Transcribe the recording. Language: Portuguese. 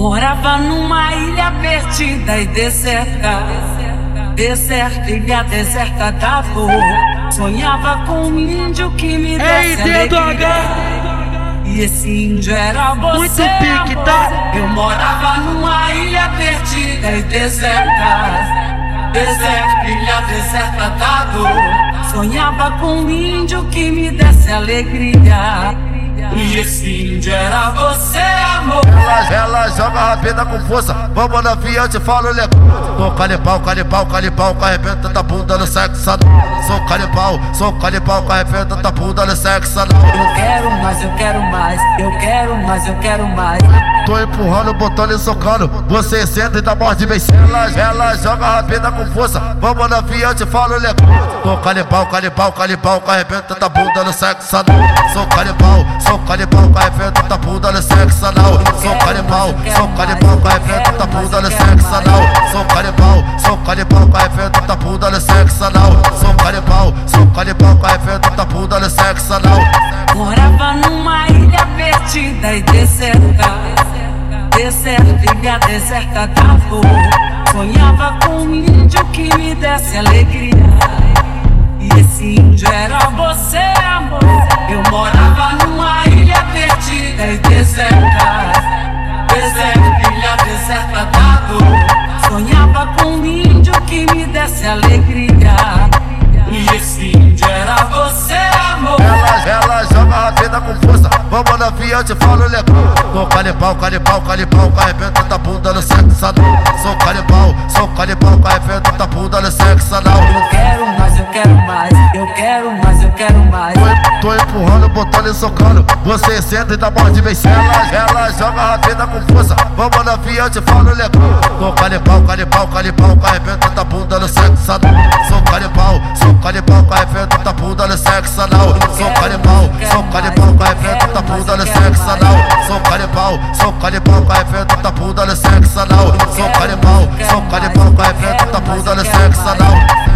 Morava numa ilha perdida e deserta. Deserta, ilha deserta da dor. Sonhava com um índio que me desse Ei, alegria. E esse índio era você, Muito pique, tá? Eu morava numa ilha perdida e deserta. Deserta, ilha deserta da dor. Sonhava com um índio que me desse alegria. E esse índio era. Ela, joga rápida com força, vamos na via, eu te falo legal. Sou canibal, canibal, canibal, que arrebenta da bunda no sexo anal. Sou canibal, sou canibal, que arrebenta da bunda no sexo anal. Eu quero mais, eu quero mais, mais, eu quero mais. Tô empurrando, botando e socando, você senta e dá morde bem ela, ela joga rápida com força, vamos na via, eu te falo legal. Sou canibal, canibal, canibal, que arrebenta da bunda no sexo anal. Sou canibal, sou canibal, que arrebenta da bunda no sexo anal. Sou canibal, sou canibal, que arrebenta da bunda no sexo anal. Sou canibal, sou canibal, que arrebenta da bunda no sexo anal. Sou canibal, sou canibal, que arrebenta da bunda no sexo anal. Perdida e deserta. Deserta, ilha deserta da dor. Sonhava com um índio que me desse alegria. E esse índio era você, amor. Eu morava numa ilha perdida e deserta. Deserta, ilha deserta da vamos na via, te falo legal. Sou canibal, canibal, canibal, que arrebenta da bunda no sexo anal. Sou canibal, sou canibal, que arrebenta da bunda no sexo anal. Eu quero mais, eu quero mais, eu quero mais, eu quero mais. Tô, tô empurrando, botando e socando, você senta e dá morde bem ela, ela joga rápida com força, vamos na via, eu te falo legal. Sou canibal, canibal, canibal, que arrebenta da bunda no sexo anal. Sou canibal, sou canibal, que arrebenta da bunda no sexo anal. Sou canibal, canibal, que arrebenta da bunda no sexo anal. Sou canibal, sou canibal, que arrebenta da bunda no sexo anal. Sou canibal, sou canibal, que arrebenta da bunda no sexo anal.